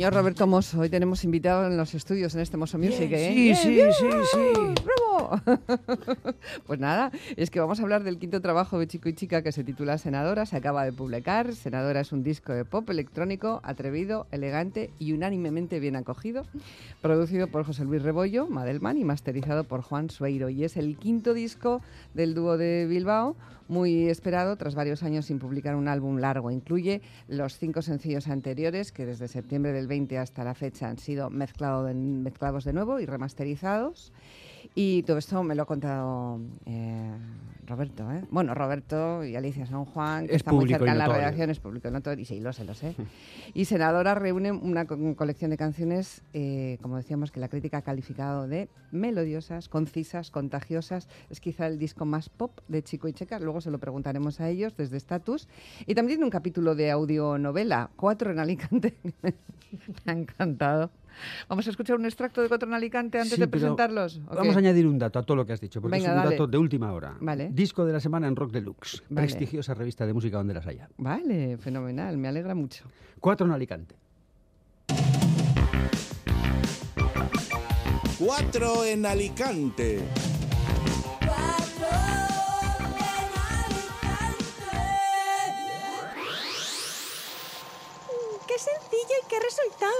Señor Roberto Mosso, hoy tenemos invitado en los estudios en este Mosso Music, ¿eh? Sí, sí, ¡Bien! sí, sí. ¡Bravo! pues nada, es que vamos a hablar del quinto trabajo de Chico y Chica que se titula Senadora, se acaba de publicar. Senadora es un disco de pop electrónico atrevido, elegante y unánimemente bien acogido, producido por José Luis Rebollo, Madelman, y masterizado por Juan Sueiro. Y es el quinto disco del dúo de Bilbao, muy esperado tras varios años sin publicar un álbum largo. Incluye los cinco sencillos anteriores que desde septiembre del 20 hasta la fecha han sido mezclados de nuevo y remasterizados. Y todo esto me lo ha contado eh, Roberto. ¿eh? Bueno, Roberto y Alicia San Juan, que Es está muy cerca en la redacción, es público notorio, y sí, lo sé, lo sé. y Senadora reúne una co- colección de canciones, eh, como decíamos, que la crítica ha calificado de melodiosas, concisas, contagiosas. Es quizá el disco más pop de Chico y Checa, luego se lo preguntaremos a ellos desde Status. Y también tiene un capítulo de audionovela, Cuatro en Alicante. me ha encantado. Vamos a escuchar un extracto de Cuatro en Alicante antes Sí, de presentarlos. ¿o Vamos qué? a añadir un dato a todo lo que has dicho, porque Venga, es un dale. dato de última hora. Vale. Disco de la semana en Rock Deluxe, Vale. prestigiosa revista de música donde las haya. Vale, fenomenal, me alegra mucho. Cuatro en Alicante. Cuatro en Alicante. Sencillo y qué resultado!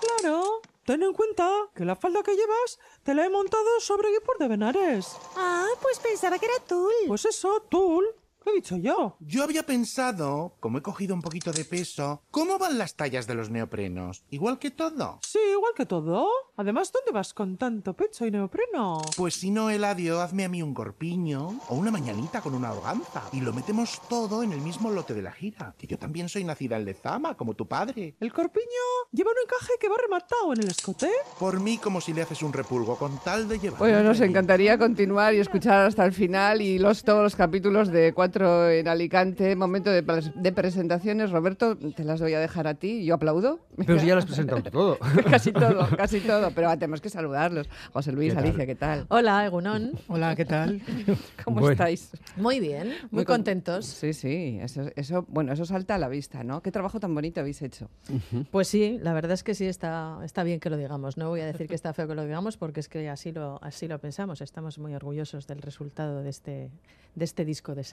Claro, ten en cuenta que la falda que llevas te la he montado sobre Guipur de Benares. Ah, pues pensaba que era tul. Pues eso, tul. ¿Qué he dicho yo? Yo había pensado, como he cogido un poquito de peso, ¿cómo van las tallas de los neoprenos? Igual que todo. Sí, igual que todo. Además, ¿dónde vas con tanto pecho y neopreno? Pues si no, Eladio, hazme a mí un corpiño o una mañanita con una organza y lo metemos todo en el mismo lote de la gira. Que yo también soy nacida en Lezama, como tu padre. El corpiño lleva un encaje que va rematado en el escote. Por mí, como si le haces un repulgo con tal de llevar. Bueno, nos encantaría continuar y escuchar hasta el final y los, todos los capítulos de Cuatro en Alicante. Momento de, pres- de presentaciones. Roberto, te las voy a dejar a ti. Yo aplaudo. Pero si ya lo has presentado todo. casi todo, casi todo. Pero tenemos que saludarlos. José Luis. Alicia, ¿qué tal? Hola, Egunon. Hola, ¿qué tal? ¿Cómo Bueno. estáis? Muy bien, muy, con- contentos. Sí, sí. Eso, eso, bueno, eso salta a la vista, ¿no? Qué trabajo tan bonito habéis hecho. Pues sí, la verdad es que sí está, está bien que lo digamos. No voy a decir que está feo que lo digamos porque es que así lo, así lo pensamos. Estamos muy orgullosos del resultado de este, de este disco de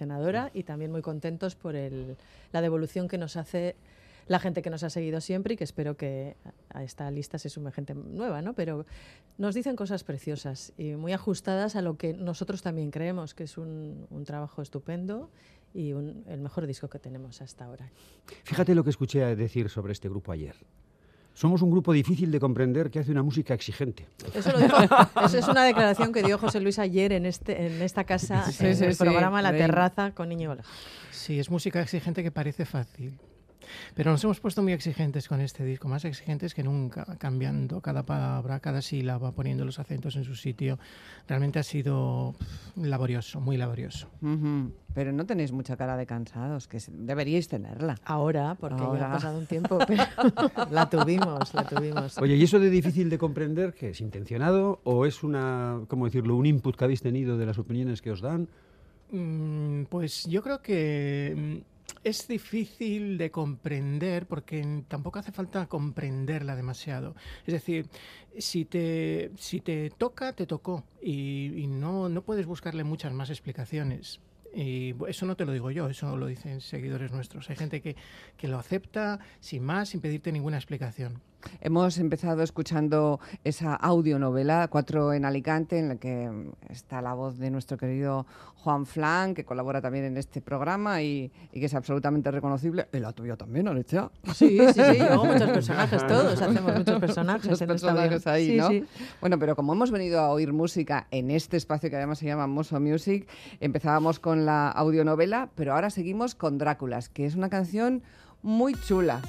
Y también muy contentos por la devolución que nos hace la gente que nos ha seguido siempre y que espero que a esta lista se sume gente nueva, ¿no? Pero nos dicen cosas preciosas y muy ajustadas a lo que nosotros también creemos que es un, trabajo estupendo y el mejor disco que tenemos hasta ahora. Fíjate lo que escuché decir sobre este grupo ayer. Somos un grupo difícil de comprender que hace una música exigente. Eso, lo dijo- eso es una declaración que dio José Luis ayer en, este, en esta casa, Sí, en sí, el sí, programa La. Terraza con Niño Ola. Sí, es música exigente que parece fácil. Pero nos hemos puesto muy exigentes con este disco, más exigentes que nunca, cambiando cada palabra, cada sílaba, poniendo los acentos en su sitio. Realmente ha sido laborioso, muy laborioso. Pero no tenéis mucha cara de cansados, que deberíais tenerla. Ahora, porque ya ha pasado un tiempo, pero la tuvimos, la tuvimos. Oye, ¿y eso de difícil de comprender, que es intencionado o es una, cómo decirlo, un input que habéis tenido de las opiniones que os dan? Mm, Pues yo creo que mm, es difícil de comprender porque tampoco hace falta comprenderla demasiado. Es decir, si te, si te toca, te tocó y, y no, no puedes buscarle muchas más explicaciones. Y eso no te lo digo yo, eso lo dicen seguidores nuestros. Hay gente que, que lo acepta sin más, sin pedirte ninguna explicación. Hemos empezado escuchando esa audionovela, Cuatro en Alicante, en la que está la voz de nuestro querido Juan Flan, que colabora también en este programa y, y que es absolutamente reconocible. Y la tuya también, Alicia. Sí, sí, sí, yo hago muchos personajes, todos hacemos muchos personajes Los en esta personajes vida. ahí, Sí, ¿no? sí. Bueno, pero como hemos venido a oír música en este espacio que además se llama Moso Music, empezábamos con la audionovela, pero ahora seguimos con Dráculas, que es una canción muy chula.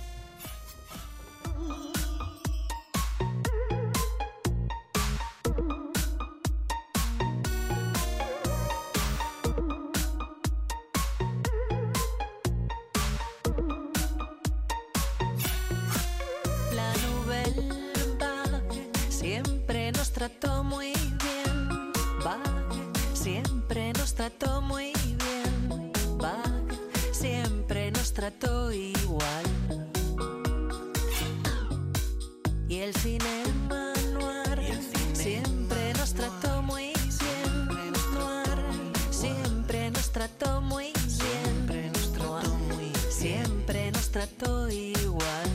Trató muy bien. Vague siempre nos trató muy bien. Vague siempre nos trató igual. el cinema noir siempre nos trató muy bien. Noir siempre nos trató muy bien. Siempre nos trató igual.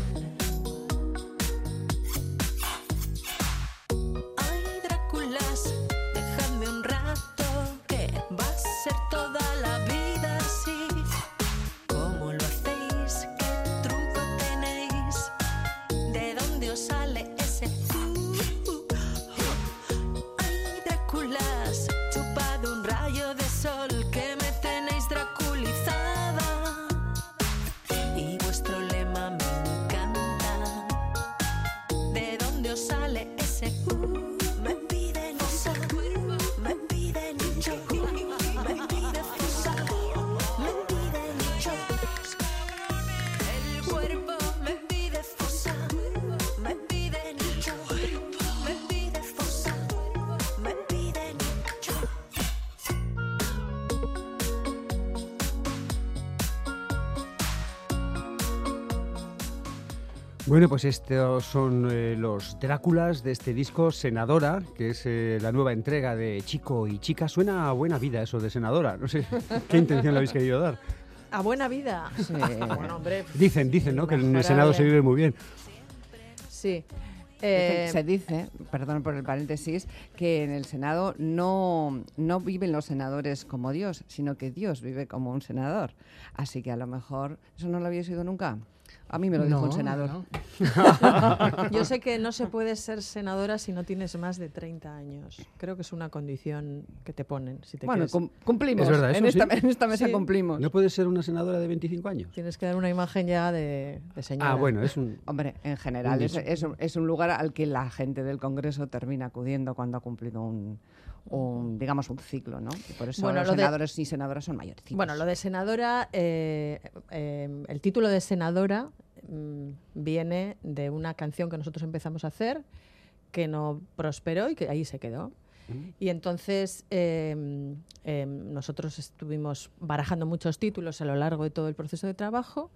Bueno, pues estos son eh, los Dráculas de este disco Senadora, que es eh, la nueva entrega de Chico y Chica. Suena a buena vida eso de Senadora. No sé qué intención le habéis querido dar. A buena vida. Sí. bueno, hombre. Dicen, dicen, ¿no? Que en el. Senado se vive muy bien. Sí. Eh, se dice, perdón por el paréntesis, que en el Senado no, no viven los senadores como Dios, sino que Dios vive como un senador. Así que a lo mejor, ¿eso no lo habéis oído nunca? A mí me lo dijo No, un senador. no. Yo sé que no se puede ser senadora si no tienes más de 30 años. Creo que es una condición que te ponen. Si te Bueno, cum- cumplimos. Es verdad, en, esta, sí. en esta mesa Sí. cumplimos. ¿No puede ser una senadora de 25 años? Tienes que dar una imagen ya de, de señora. Ah, bueno, es un... Hombre, en general Un es, es un- es un lugar al que la gente del Congreso termina acudiendo cuando ha cumplido un, un, digamos, un ciclo, ¿no? Y por eso Bueno, los lo de- senadores y senadoras son mayorcitos. Bueno, lo de senadora, eh, eh, el título de senadora mm, viene de una canción que nosotros empezamos a hacer, que no prosperó y que ahí se quedó. Y entonces eh, eh, nosotros estuvimos barajando muchos títulos a lo largo de todo el proceso de trabajo,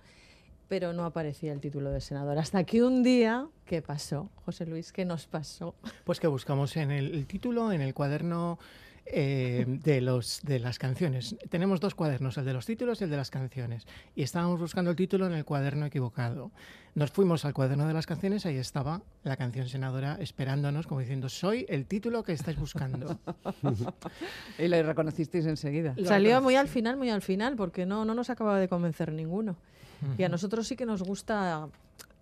pero no aparecía el título de senadora. Hasta que un día, ¿qué pasó? José Luis, ¿qué nos pasó? Pues que buscamos en el, el título, en el cuaderno eh, de, los, de las canciones. Tenemos dos cuadernos, el de los títulos y el de las canciones. Y estábamos buscando el título en el cuaderno equivocado. Nos fuimos al cuaderno de las canciones, ahí estaba la canción senadora esperándonos, como diciendo, soy el título que estáis buscando. Y lo reconocisteis enseguida. Lo Salió muy al final, muy al final, porque no, no nos acababa de convencer ninguno. Y a nosotros sí que nos gusta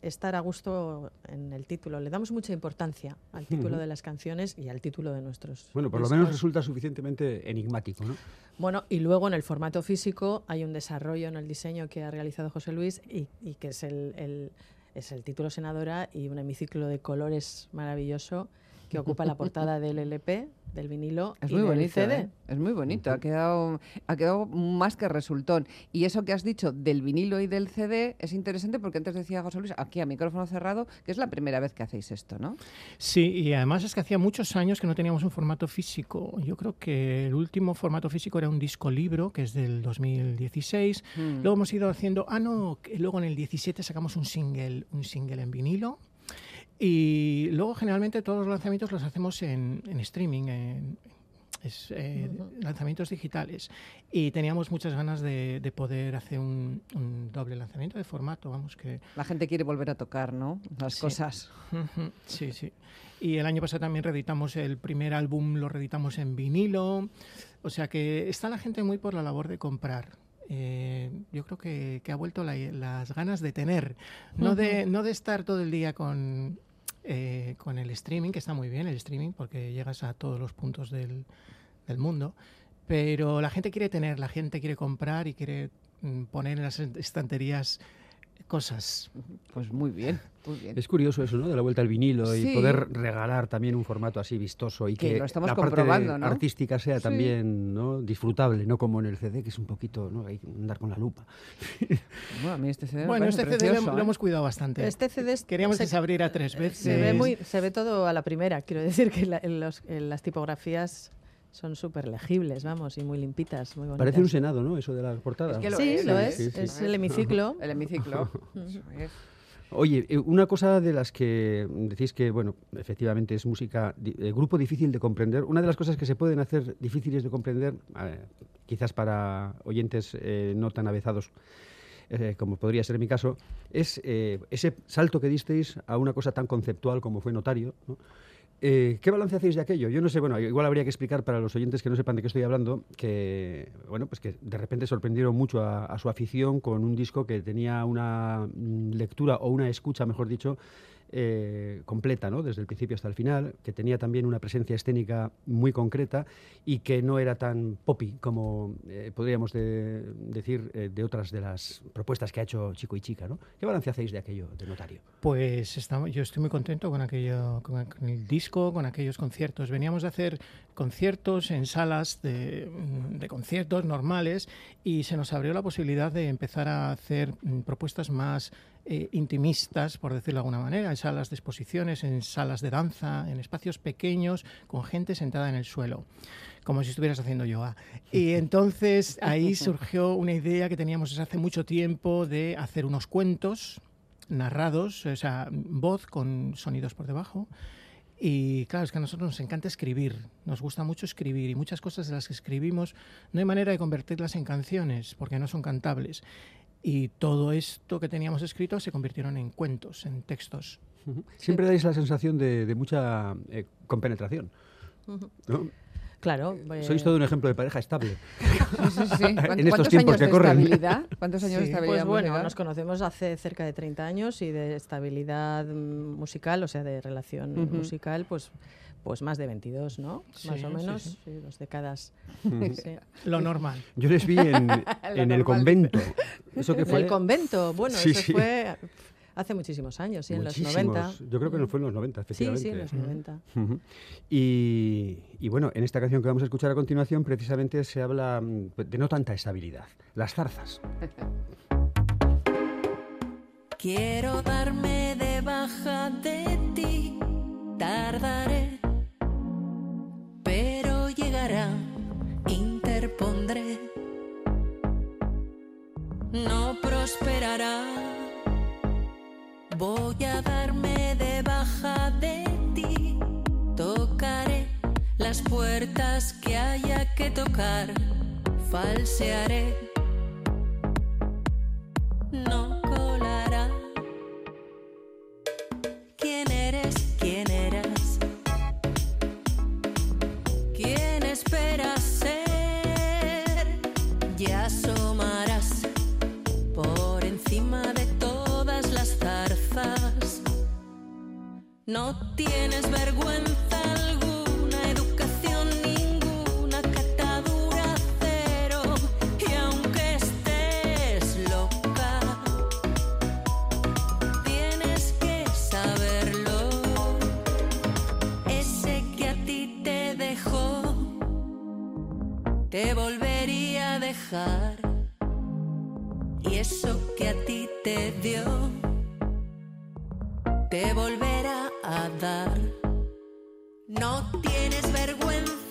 estar a gusto en el título. Le damos mucha importancia al título de las canciones y al título de nuestros. Bueno, por lo menos resulta suficientemente enigmático, ¿no? Bueno, y luego en el formato físico hay un desarrollo en el diseño que ha realizado José Luis y, y que es el, el- es el título Senadora y un hemiciclo de colores maravilloso que ocupa la portada del LP, del vinilo Es y muy del bonito, CD. ¿eh? Es muy bonito, ha quedado, ha quedado más que resultón. Y eso que has dicho del vinilo y del CD es interesante porque antes decía José Luis, aquí a micrófono cerrado, que es la primera vez que hacéis esto, ¿no? Sí, y además es que hacía muchos años que no teníamos un formato físico. Yo creo que el último formato físico era un disco libro, que es del 2016. Mm. Luego hemos ido haciendo, ah no, que luego en el 17 sacamos un single, un single en vinilo. Y luego generalmente todos los lanzamientos los hacemos en, en streaming, en es, eh, lanzamientos digitales. Y teníamos muchas ganas de, de poder hacer un, un doble lanzamiento de formato, vamos, que La gente quiere volver a tocar, ¿no? Las Sí. cosas. Sí, sí. Y el año pasado también reeditamos el primer álbum, lo reeditamos en vinilo. O sea que está la gente muy por la labor de comprar. Eh, yo creo que, que ha vuelto la- las ganas de tener, no, de, no de estar todo el día con, eh, con el streaming, que está muy bien el streaming porque llegas a todos los puntos del, del mundo, pero la gente quiere tener, la gente quiere comprar y quiere mm, poner en las estanterías cosas. Pues muy bien, muy bien. Es curioso eso, ¿no? De la vuelta al vinilo Sí. y poder regalar también un formato así vistoso y Que que, lo estamos la parte comprobando, ¿no? artística sea Sí. también ¿no? disfrutable, no como en el CD, que es un poquito, ¿no? Hay que andar con la lupa. Bueno, a mí este CD Bueno, este CD lo, precioso, lo ¿eh? hemos cuidado bastante. Este CD es- Queríamos se- que se abriera tres veces. Se ve, muy, se ve todo a la primera. Quiero decir que la- en los- en las tipografías son súper legibles, vamos, y muy limpitas, muy bonitas. Parece un senado, ¿no? Eso de la portada. Es que lo Sí, es, lo es. Sí, sí. Es el hemiciclo. El hemiciclo. Eso es. Oye, eh, una cosa de las que decís que, bueno, efectivamente es música, eh, grupo difícil de comprender. Una de las cosas que se pueden hacer difíciles de comprender, eh, quizás para oyentes eh, no tan avezados eh, como podría ser mi caso, es eh, ese salto que disteis a una cosa tan conceptual como fue notario. ¿no? Eh, ¿Qué balance hacéis de aquello? Yo no sé, bueno, igual habría que explicar para los oyentes que no sepan de qué estoy hablando, que, bueno, pues que de repente sorprendieron mucho a, a su afición con un disco que tenía una mm, lectura o una escucha, mejor dicho, eh, completa, ¿no? Desde el principio hasta el final, que tenía también una presencia escénica muy concreta y que no era tan poppy como eh, podríamos de- decir eh, de otras de las propuestas que ha hecho Chico y Chica, ¿no? ¿Qué balance hacéis de aquello, de notario? Pues estamos, yo estoy muy contento con aquello, con, el disco, con aquellos conciertos. Veníamos de hacer conciertos en salas de, mm, de conciertos normales y se nos abrió la posibilidad de empezar a hacer mm, propuestas más eh, intimistas, por decirlo de alguna manera, en salas de exposiciones, en salas de danza, en espacios pequeños, con gente sentada en el suelo como si estuvieras haciendo yoga. Y entonces ahí surgió una idea que teníamos desde hace mucho tiempo de hacer unos cuentos narrados, o sea, voz con sonidos por debajo. Y claro, es que a nosotros nos encanta escribir, nos gusta mucho escribir y muchas cosas de las que escribimos no hay manera de convertirlas en canciones porque no son cantables. Y todo esto que teníamos escrito se convirtieron en cuentos, en textos. Siempre dais la sensación de, de mucha eh, compenetración. ¿no? Claro. Sois eh, todo un ejemplo de pareja estable. Sí, sí, sí. ¿Cuántos- En estos ¿Cuántos tiempos años que de corren. estabilidad? ¿Cuántos años de estabilidad Pues bueno, nos conocemos hace cerca de 30 años y de estabilidad musical, o sea, de relación musical, pues pues más de 22, ¿no? Sí, más o menos, sí. sí, dos décadas. Sí. Lo normal. Yo les vi en, en el convento. Eso que En fue el convento, bueno, Sí, eso sí. fue hace muchísimos años, sí, en los 90. muchísimos. Yo creo que no fue en los 90, Sí, efectivamente. sí, en los 90. Ujú. y, y bueno, en esta canción que vamos a escuchar a continuación, precisamente se habla mm, de no tanta estabilidad. Las zarzas. Quiero darme de baja de ti, tardaré, pero llegará, interpondré. No prosperará, voy a darme de baja de ti, tocaré las puertas que haya que tocar, falsearé. No tienes vergüenza alguna, educación ninguna, catadura cero. Y aunque estés loca, tienes que saberlo. Ese que a ti te dejó, te volvería a dejar. Y eso que a ti te dio, te volverá a dar. No tienes vergüenza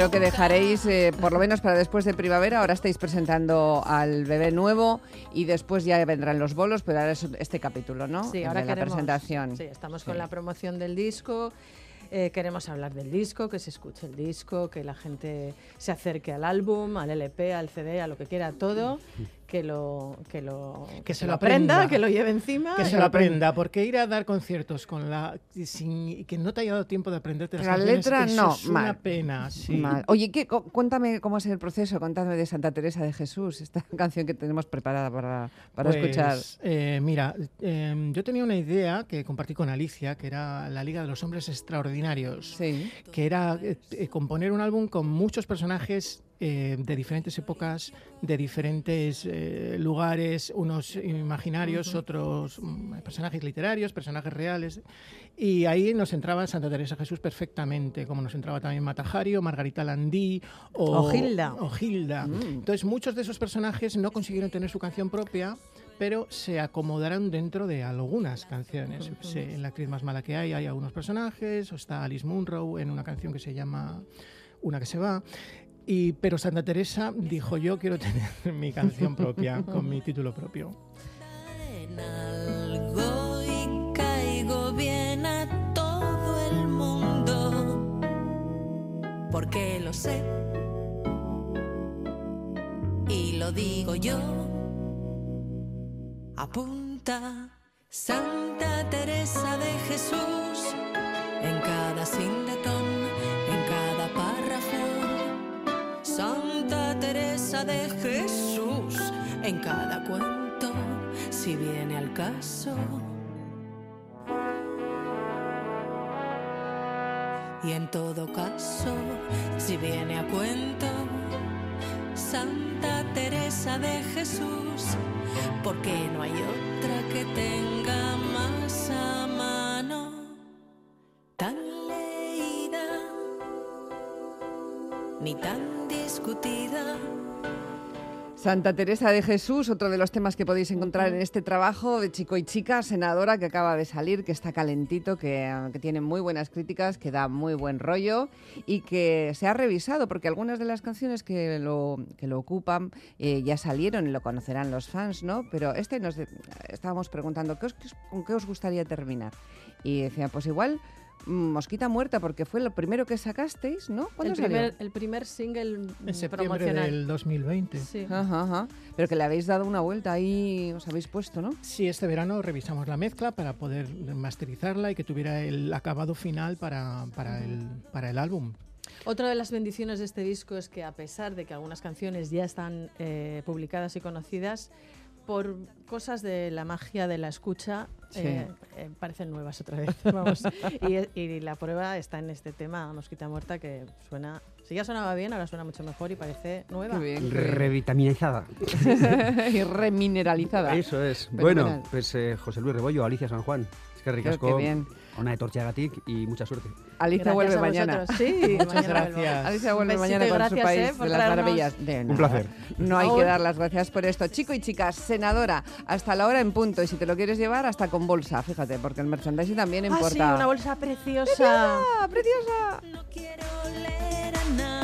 Creo que dejaréis, eh, por lo menos para después de primavera, ahora estáis presentando al bebé nuevo y después ya vendrán los bolos, pero ahora es este capítulo, ¿no? Sí, El ahora de la queremos, presentación. Sí, estamos Sí. con la promoción del disco. eh, queremos hablar del disco, que se escuche el disco, que la gente se acerque al álbum, al LP, al CD, a lo que quiera, a todo, que lo que lo Que se lo aprenda, aprenda. que lo lleve encima, Que se lo aprenda, porque ir a dar conciertos con la sin que no te haya dado tiempo de aprenderte las La canciones, letra, eso no, es una mal. pena. Sí. Mal. Oye, ¿qué, cu- cuéntame cómo es el proceso, contadme de Santa Teresa de Jesús, esta canción que tenemos preparada para, para Pues, escuchar. eh, mira, eh, yo tenía una idea que compartí con Alicia, que era la Liga de los Hombres Extraordinarios, Sí. que era eh, eh, componer un álbum con muchos personajes eh, de diferentes épocas, de diferentes eh, lugares, unos imaginarios, otros mm, personajes literarios, personajes reales. Y ahí nos entraba Santa Teresa Jesús perfectamente, como nos entraba también Matajari o Margarita Landí o, O Gilda. o Gilda. Entonces muchos de esos personajes no consiguieron tener su canción propia, pero se acomodaron dentro de algunas canciones. Sé, en La actriz más mala que hay hay algunos personajes, o está Alice Munro en una canción que se llama Una que se va. Y, pero Santa Teresa dijo, yo quiero tener mi canción propia, con mi título propio. en algo y caigo bien a todo el mundo. Porque lo sé y lo digo yo. Apunta Santa Teresa de Jesús en cada sinletón De Jesús en cada cuento, si viene al caso. Y en todo caso, si viene a cuento, Santa Teresa de Jesús, porque no hay otra que tenga más a mano, tan leída ni tan discutida. Santa Teresa de Jesús, otro de los temas que podéis encontrar en este trabajo de Chico y Chica, senadora que acaba de salir, que está calentito, que, que tiene muy buenas críticas, que da muy buen rollo y que se ha revisado, porque algunas de las canciones que lo, que lo ocupan eh, ya salieron y lo conocerán los fans, ¿no? Pero este nos estábamos preguntando, ¿qué os- ¿con qué os gustaría terminar? Y decía, pues igual Mosquita Muerta, porque fue lo primero que sacasteis, ¿no? ¿Cuándo El salió? primer, el primer single En septiembre promocional. del 2020. Sí. Ajá, ajá. Pero que le habéis dado una vuelta ahí, os habéis puesto, ¿no? Sí, este verano revisamos la mezcla para poder masterizarla y que tuviera el acabado final para, para, el, para el álbum. Otra de las bendiciones de este disco es que a pesar de que algunas canciones ya están eh, publicadas y conocidas, por cosas de la magia de la escucha, Sí. eh, eh, parecen nuevas otra vez. Vamos. y, y la prueba está en este tema, Mosquita Muerta, que suena, si ya sonaba bien, ahora suena mucho mejor y parece nueva. Qué bien. Revitaminizada. y remineralizada. Eso es. Bueno, pues eh, José Luis Rebollo, Alicia San Juan. Es que ricasco. Qué bien. Una de Torchagatic y mucha suerte. Alicia Gracias vuelve a mañana. vosotros. Sí, Muchas gracias. Alicia vuelve Un mañana con y su gracias, país eh, por de las maravillas. De nada. placer. No hay que dar las gracias por esto. Chico y chicas, senadora, hasta la hora en punto. Y si te lo quieres llevar, hasta con bolsa, fíjate, porque el merchandising también Ah, sí, importa. una bolsa preciosa. ¡Ah, preciosa! No quiero leer a nada.